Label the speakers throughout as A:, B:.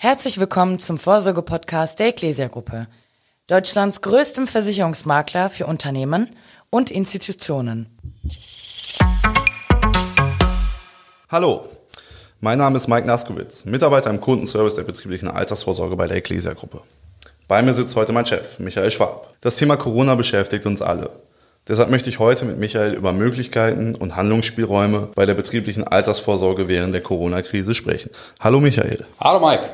A: Herzlich willkommen zum Vorsorge-Podcast der Ecclesia Gruppe, Deutschlands größtem Versicherungsmakler für Unternehmen und Institutionen.
B: Hallo, mein Name ist Mike Naskowitz, Mitarbeiter im Kundenservice der betrieblichen Altersvorsorge bei der Ecclesia Gruppe. Bei mir sitzt heute mein Chef, Michael Schwab. Das Thema Corona beschäftigt uns alle. Deshalb möchte ich heute mit Michael über Möglichkeiten und Handlungsspielräume bei der betrieblichen Altersvorsorge während der Corona-Krise sprechen. Hallo Michael.
C: Hallo Mike.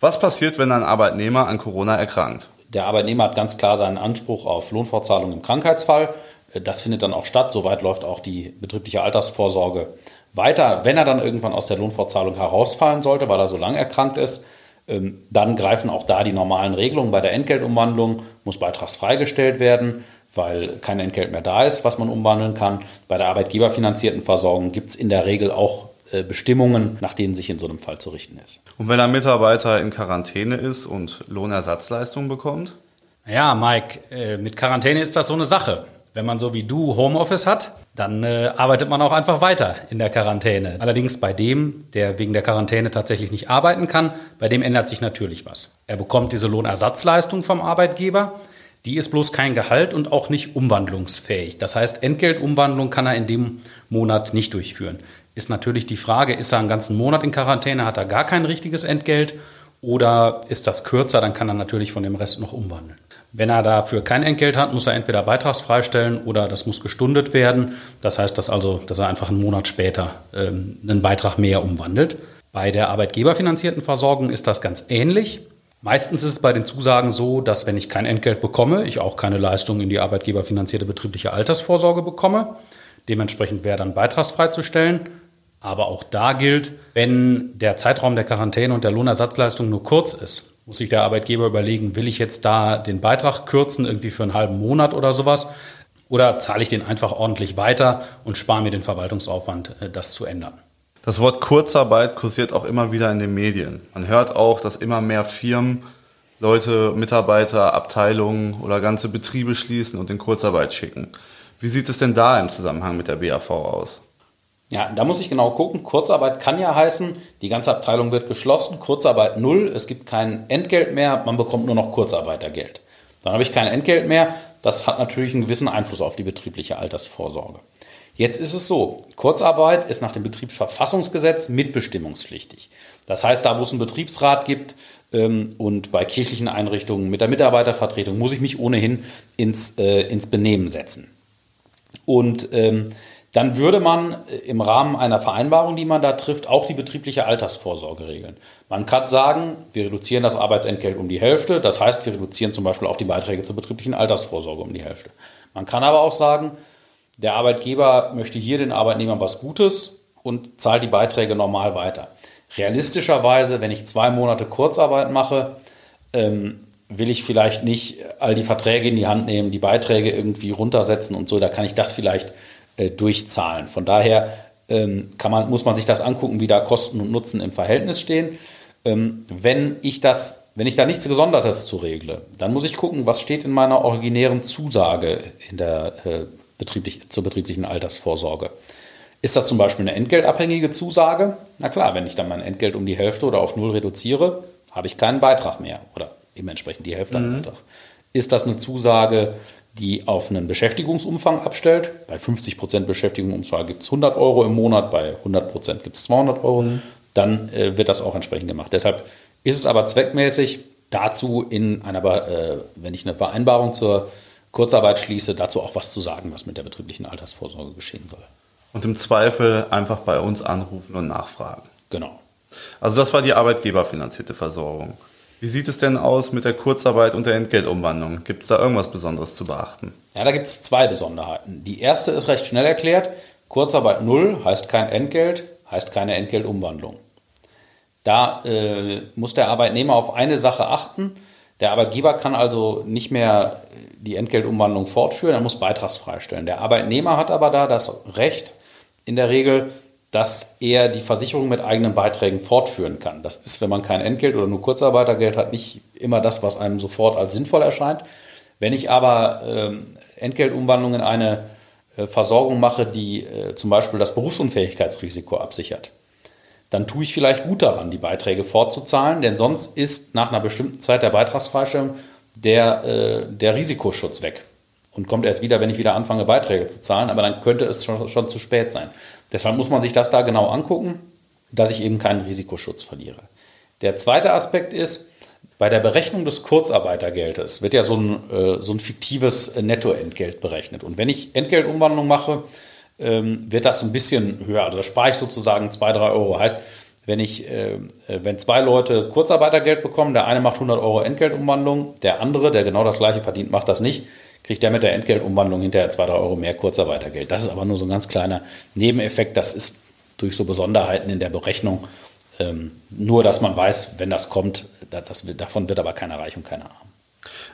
B: Was passiert, wenn ein Arbeitnehmer an Corona erkrankt?
C: Der Arbeitnehmer hat ganz klar seinen Anspruch auf Lohnfortzahlung im Krankheitsfall. Das findet dann auch statt. Soweit läuft auch die betriebliche Altersvorsorge weiter. Wenn er dann irgendwann aus der Lohnfortzahlung herausfallen sollte, weil er so lang erkrankt ist, ähm, dann greifen auch da die normalen Regelungen. Bei der Entgeltumwandlung muss beitragsfrei gestellt werden weil kein Entgelt mehr da ist, was man umwandeln kann. Bei der arbeitgeberfinanzierten Versorgung gibt es in der Regel auch Bestimmungen, nach denen sich in so einem Fall zu richten ist.
B: Und wenn ein Mitarbeiter in Quarantäne ist und Lohnersatzleistung bekommt?
C: Ja, Mike, äh, mit Quarantäne ist das so eine Sache. Wenn man so wie du Homeoffice hat, dann äh, arbeitet man auch einfach weiter in der Quarantäne. Allerdings bei dem, der wegen der Quarantäne tatsächlich nicht arbeiten kann, bei dem ändert sich natürlich was. Er bekommt diese Lohnersatzleistung vom Arbeitgeber, die ist bloß kein Gehalt und auch nicht umwandlungsfähig. Das heißt, Entgeltumwandlung kann er in dem Monat nicht durchführen. Ist natürlich die Frage, ist er einen ganzen Monat in Quarantäne, hat er gar kein richtiges Entgelt oder ist das kürzer, dann kann er natürlich von dem Rest noch umwandeln. Wenn er dafür kein Entgelt hat, muss er entweder beitragsfrei stellen oder das muss gestundet werden. Das heißt, dass, also, dass er einfach einen Monat später ähm, einen Beitrag mehr umwandelt. Bei der arbeitgeberfinanzierten Versorgung ist das ganz ähnlich. Meistens ist es bei den Zusagen so, dass wenn ich kein Entgelt bekomme, ich auch keine Leistung in die arbeitgeberfinanzierte betriebliche Altersvorsorge bekomme. Dementsprechend wäre dann beitragsfrei zu stellen. Aber auch da gilt, wenn der Zeitraum der Quarantäne und der Lohnersatzleistung nur kurz ist, muss sich der Arbeitgeber überlegen, will ich jetzt da den Beitrag kürzen, irgendwie für einen halben Monat oder sowas, oder zahle ich den einfach ordentlich weiter und spare mir den Verwaltungsaufwand, äh, das zu ändern.
B: Das Wort Kurzarbeit kursiert auch immer wieder in den Medien. Man hört auch, dass immer mehr Firmen Leute, Mitarbeiter, Abteilungen oder ganze Betriebe schließen und in Kurzarbeit schicken. Wie sieht es denn da im Zusammenhang mit der BAV aus?
C: Ja, da muss ich genau gucken. Kurzarbeit kann ja heißen, die ganze Abteilung wird geschlossen, Kurzarbeit null, es gibt kein Entgelt mehr, man bekommt nur noch Kurzarbeitergeld. Dann habe ich kein Entgelt mehr. Das hat natürlich einen gewissen Einfluss auf die betriebliche Altersvorsorge. Jetzt ist es so, Kurzarbeit ist nach dem Betriebsverfassungsgesetz mitbestimmungspflichtig. Das heißt, da wo es einen Betriebsrat gibt ähm, und bei kirchlichen Einrichtungen mit der Mitarbeitervertretung muss ich mich ohnehin ins, äh, ins Benehmen setzen. Und ähm, dann würde man äh, im Rahmen einer Vereinbarung, die man da trifft, auch die betriebliche Altersvorsorge regeln. Man kann sagen, wir reduzieren das Arbeitsentgelt um die Hälfte. Das heißt, wir reduzieren zum Beispiel auch die Beiträge zur betrieblichen Altersvorsorge um die Hälfte. Man kann aber auch sagen, der Arbeitgeber möchte hier den Arbeitnehmern was Gutes und zahlt die Beiträge normal weiter. Realistischerweise, wenn ich zwei Monate Kurzarbeit mache, ähm, will ich vielleicht nicht all die Verträge in die Hand nehmen, die Beiträge irgendwie runtersetzen und so. Da kann ich das vielleicht äh, durchzahlen. Von daher ähm, kann man, muss man sich das angucken, wie da Kosten und Nutzen im Verhältnis stehen. Ähm, wenn ich das, wenn ich da nichts Gesondertes zu regle, dann muss ich gucken, was steht in meiner originären Zusage in der äh, betrieblich, zur betrieblichen Altersvorsorge. Ist das zum Beispiel eine entgeltabhängige Zusage? Na klar, wenn ich dann mein Entgelt um die Hälfte oder auf Null reduziere, habe ich keinen Beitrag mehr oder dementsprechend die Hälfte mhm. Beitrag. Ist das eine Zusage, die auf einen Beschäftigungsumfang abstellt? Bei 50 Prozent Beschäftigungsumfang gibt es 100 Euro im Monat, bei 100 Prozent gibt es 200 Euro. Mhm. Dann äh, wird das auch entsprechend gemacht. Deshalb ist es aber zweckmäßig, dazu in einer, äh, wenn ich eine Vereinbarung zur Kurzarbeit schließe, dazu auch was zu sagen, was mit der betrieblichen Altersvorsorge geschehen soll.
B: Und im Zweifel einfach bei uns anrufen und nachfragen.
C: Genau.
B: Also das war die arbeitgeberfinanzierte Versorgung. Wie sieht es denn aus mit der Kurzarbeit und der Entgeltumwandlung? Gibt es da irgendwas Besonderes zu beachten?
C: Ja, da gibt es zwei Besonderheiten. Die erste ist recht schnell erklärt. Kurzarbeit null heißt kein Entgelt, heißt keine Entgeltumwandlung. Da äh, muss der Arbeitnehmer auf eine Sache achten. Der Arbeitgeber kann also nicht mehr die Entgeltumwandlung fortführen, er muss beitragsfrei stellen. Der Arbeitnehmer hat aber da das Recht in der Regel, dass er die Versicherung mit eigenen Beiträgen fortführen kann. Das ist, wenn man kein Entgelt oder nur Kurzarbeitergeld hat, nicht immer das, was einem sofort als sinnvoll erscheint. Wenn ich aber ähm, Entgeltumwandlung in eine äh, Versorgung mache, die äh, zum Beispiel das Berufsunfähigkeitsrisiko absichert, dann tue ich vielleicht gut daran, die Beiträge fortzuzahlen, denn sonst ist nach einer bestimmten Zeit der Beitragsfreistellung der, äh, der Risikoschutz weg und kommt erst wieder, wenn ich wieder anfange, Beiträge zu zahlen, aber dann könnte es schon, schon zu spät sein. Deshalb muss man sich das da genau angucken, dass ich eben keinen Risikoschutz verliere. Der zweite Aspekt ist, bei der Berechnung des Kurzarbeitergeldes wird ja so ein, äh, so ein fiktives Nettoentgelt berechnet. Und wenn ich Entgeltumwandlung mache, ähm, wird das ein bisschen höher. Also da spare ich sozusagen 2, 3 Euro. Heißt, wenn ich, äh, wenn zwei Leute Kurzarbeitergeld bekommen, der eine macht 100 Euro Entgeltumwandlung, der andere, der genau das gleiche verdient, macht das nicht, kriegt der mit der Entgeltumwandlung hinterher 2, 3 Euro mehr Kurzarbeitergeld. Das ist aber nur so ein ganz kleiner Nebeneffekt. Das ist durch so Besonderheiten in der Berechnung ähm, nur, dass man weiß, wenn das kommt, das, davon wird aber keiner reich und keiner arm.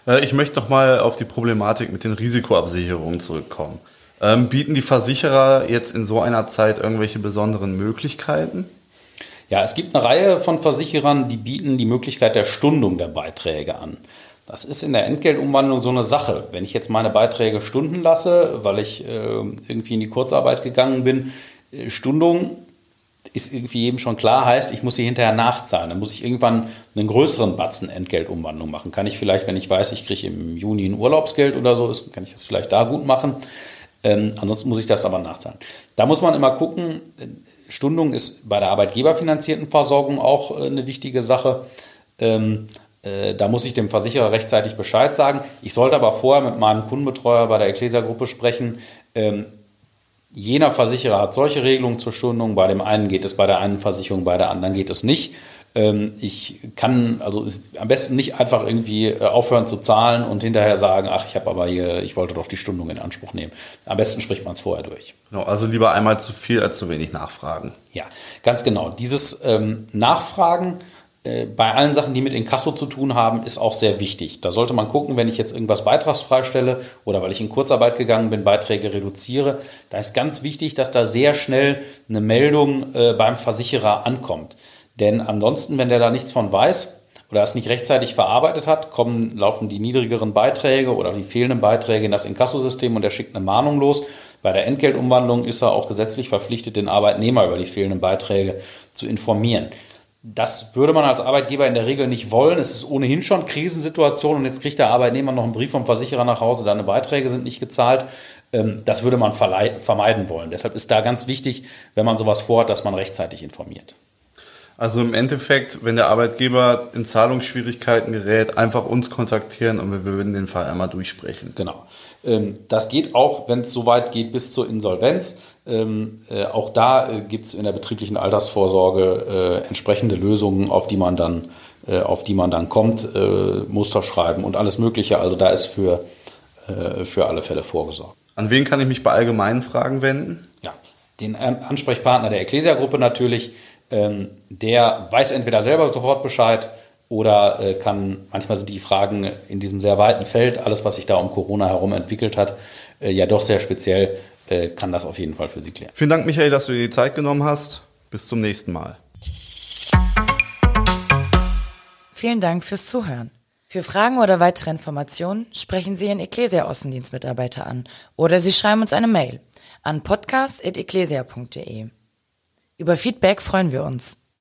B: Äh, ich möchte noch mal auf die Problematik mit den Risikoabsicherungen zurückkommen. Ähm, bieten die Versicherer jetzt in so einer Zeit irgendwelche besonderen Möglichkeiten?
C: Ja, es gibt eine Reihe von Versicherern, die bieten die Möglichkeit der Stundung der Beiträge an. Das ist in der Entgeltumwandlung so eine Sache. Wenn ich jetzt meine Beiträge stunden lasse, weil ich äh, irgendwie in die Kurzarbeit gegangen bin, äh, Stundung ist irgendwie jedem schon klar, heißt, ich muss sie hinterher nachzahlen. Dann muss ich irgendwann einen größeren Batzen Entgeltumwandlung machen. Kann ich vielleicht, wenn ich weiß, ich kriege im Juni ein Urlaubsgeld oder so, kann ich das vielleicht da gut machen. Ähm, ansonsten muss ich das aber nachzahlen. Da muss man immer gucken, Stundung ist bei der arbeitgeberfinanzierten Versorgung auch äh, eine wichtige Sache. Ähm, äh, da muss ich dem Versicherer rechtzeitig Bescheid sagen. Ich sollte aber vorher mit meinem Kundenbetreuer bei der Ecclesia-Gruppe sprechen. Ähm, jener Versicherer hat solche Regelungen zur Stundung. Bei dem einen geht es bei der einen Versicherung, bei der anderen geht es nicht. Ähm, ich kann also am besten nicht einfach irgendwie äh, aufhören zu zahlen und hinterher sagen, ach, ich habe aber hier, ich wollte doch die Stundung in Anspruch nehmen. Am besten spricht man es vorher durch.
B: Genau, also lieber einmal zu viel als zu wenig nachfragen.
C: Ja, ganz genau. Dieses ähm, Nachfragen äh, bei allen Sachen, die mit Inkasso zu tun haben, ist auch sehr wichtig. Da sollte man gucken, wenn ich jetzt irgendwas beitragsfrei stelle oder weil ich in Kurzarbeit gegangen bin, Beiträge reduziere. Da ist ganz wichtig, dass da sehr schnell eine Meldung äh, beim Versicherer ankommt. Denn ansonsten, wenn der da nichts von weiß oder es nicht rechtzeitig verarbeitet hat, kommen, laufen die niedrigeren Beiträge oder die fehlenden Beiträge in das Inkassosystem und er schickt eine Mahnung los. Bei der Entgeltumwandlung ist er auch gesetzlich verpflichtet, den Arbeitnehmer über die fehlenden Beiträge zu informieren. Das würde man als Arbeitgeber in der Regel nicht wollen. Es ist ohnehin schon Krisensituation und jetzt kriegt der Arbeitnehmer noch einen Brief vom Versicherer nach Hause, deine Beiträge sind nicht gezahlt. Ähm, das würde man vermeiden wollen. Deshalb ist da ganz wichtig, wenn man sowas vorhat, dass man rechtzeitig informiert.
B: Also im Endeffekt, wenn der Arbeitgeber in Zahlungsschwierigkeiten gerät, einfach uns kontaktieren und wir würden den Fall einmal durchsprechen.
C: Genau. Ähm, das geht auch, wenn es soweit geht, bis zur Insolvenz. Ähm, äh, auch da äh, gibt es in der betrieblichen Altersvorsorge äh, entsprechende Lösungen, auf die man dann, auf die man dann kommt, Muster schreiben und alles Mögliche. Also da ist für, für alle Fälle vorgesorgt.
B: An wen kann ich mich bei allgemeinen Fragen wenden?
C: Ja, den Ansprechpartner der Ecclesia-Gruppe natürlich ähm, der weiß entweder selber sofort Bescheid oder äh, kann, manchmal sind die Fragen in diesem sehr weiten Feld, alles, was sich da um Corona herum entwickelt hat, äh, ja doch sehr speziell, äh, kann das auf jeden Fall für Sie klären.
B: Vielen Dank, Michael, dass du dir die Zeit genommen hast. Bis zum nächsten Mal.
A: Vielen Dank fürs Zuhören. Für Fragen oder weitere Informationen sprechen Sie Ihren Ecclesia-Außendienstmitarbeiter an oder Sie schreiben uns eine Mail an podcast.ecclesia.de. Über Feedback freuen wir uns.